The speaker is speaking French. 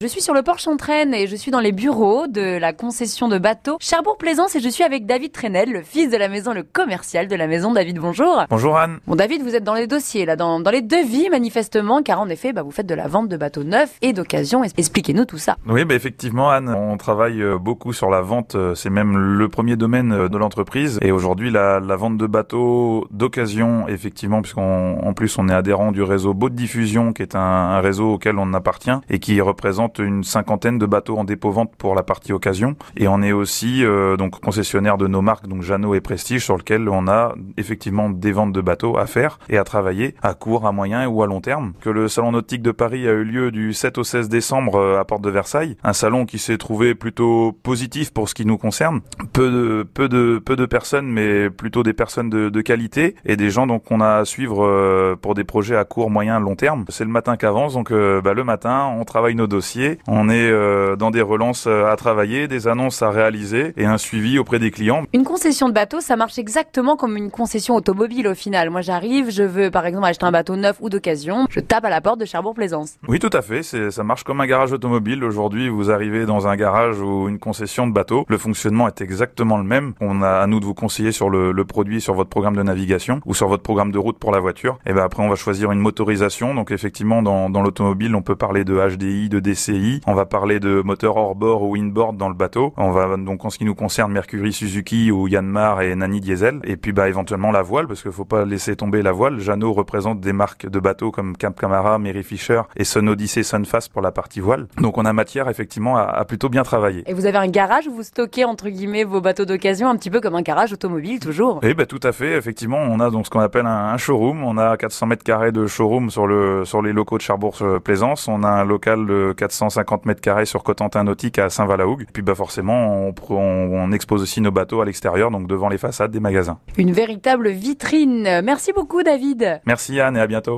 Je suis sur le port Chantraine et je suis dans les bureaux de la concession de bateaux Cherbourg-Plaisance et je suis avec David Trenel, le fils de la maison, le commercial de la maison. David, bonjour. Bonjour Anne. Bon David, vous êtes dans les dossiers, là, dans, dans les devis manifestement, car en effet, bah, vous faites de la vente de bateaux neufs et d'occasion. Expliquez-nous tout ça. Oui, bah, effectivement Anne, on travaille euh, beaucoup sur la vente, euh, c'est même le premier domaine euh, de l'entreprise. Et aujourd'hui, la, la vente de bateaux d'occasion, effectivement, puisqu'en en plus on est adhérent du réseau Boat Diffusion, qui est un, un réseau auquel on appartient et qui représente une cinquantaine de bateaux en dépôt-vente pour la partie occasion. Et on est aussi euh, donc concessionnaire de nos marques, donc Jeannot et Prestige, sur lequel on a effectivement des ventes de bateaux à faire et à travailler à court, à moyen ou à long terme. Que le salon nautique de Paris a eu lieu du 7 au 16 décembre euh, à Porte de Versailles, un salon qui s'est trouvé plutôt positif pour ce qui nous concerne. Peu de peu de peu de personnes, mais plutôt des personnes de, de qualité et des gens donc qu'on a à suivre euh, pour des projets à court, moyen, long terme. C'est le matin qu'avance, donc bah, le matin on travaille nos dossiers on est euh, dans des relances euh, à travailler, des annonces à réaliser et un suivi auprès des clients. Une concession de bateau, ça marche exactement comme une concession automobile au final. Moi j'arrive, je veux par exemple acheter un bateau neuf ou d'occasion, je tape à la porte de Cherbourg-Plaisance. Oui tout à fait, ça marche comme un garage automobile. Aujourd'hui vous arrivez dans un garage ou une concession de bateau, le fonctionnement est exactement le même. On a à nous de vous conseiller sur le, le produit, sur votre programme de navigation ou sur votre programme de route pour la voiture. Et ben après on va choisir une motorisation. Donc effectivement dans, dans l'automobile on peut parler de HDI, de DC on va parler de moteur hors-bord ou inboard dans le bateau. On va donc en ce qui nous concerne Mercury Suzuki ou Yanmar et Nani Diesel. Et puis bah éventuellement la voile parce qu'il faut pas laisser tomber la voile. Jeannot représente des marques de bateaux comme Camp Camara, Mary Fisher et Sun Odyssey, Sunfast pour la partie voile. Donc on a matière effectivement à, plutôt bien travailler. Et vous avez un garage où vous stockez entre guillemets vos bateaux d'occasion un petit peu comme un garage automobile toujours? Eh ben tout à fait. Effectivement, on a donc ce qu'on appelle un, showroom. On a 400 mètres carrés de showroom sur le sur les locaux de Cherbourg Plaisance. On a un local de 450 mètres carrés sur Cotentin Nautique à Saint-Valahougue. Puis bah forcément, on, on, expose aussi nos bateaux à l'extérieur, donc devant les façades des magasins. Une véritable vitrine. Merci beaucoup David. Merci Anne et à bientôt.